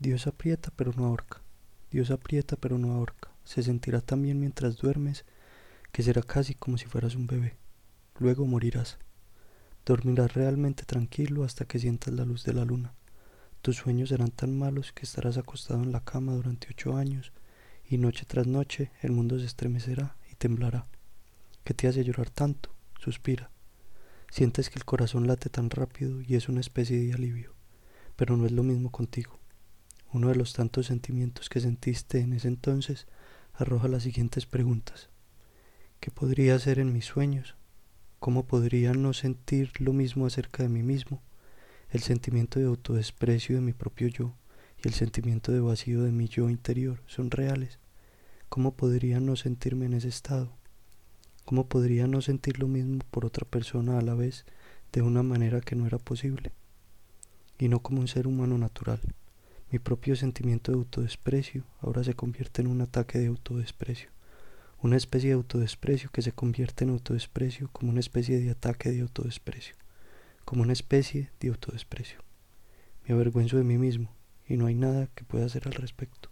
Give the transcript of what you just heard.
Dios aprieta pero no ahorca. Dios aprieta pero no ahorca. Se sentirá también mientras duermes que será casi como si fueras un bebé. Luego morirás. Dormirás realmente tranquilo hasta que sientas la luz de la luna. Tus sueños serán tan malos que estarás acostado en la cama durante ocho años y noche tras noche el mundo se estremecerá y temblará. ¿Qué te hace llorar tanto? Suspira. Sientes que el corazón late tan rápido y es una especie de alivio, pero no es lo mismo contigo. Uno de los tantos sentimientos que sentiste en ese entonces arroja las siguientes preguntas. ¿Qué podría hacer en mis sueños? ¿Cómo podría no sentir lo mismo acerca de mí mismo? El sentimiento de autodesprecio de mi propio yo y el sentimiento de vacío de mi yo interior son reales. ¿Cómo podría no sentirme en ese estado? ¿Cómo podría no sentir lo mismo por otra persona a la vez de una manera que no era posible? Y no como un ser humano natural. Mi propio sentimiento de autodesprecio ahora se convierte en un ataque de autodesprecio. Una especie de autodesprecio que se convierte en autodesprecio como una especie de ataque de autodesprecio. Como una especie de autodesprecio. Me avergüenzo de mí mismo y no hay nada que pueda hacer al respecto.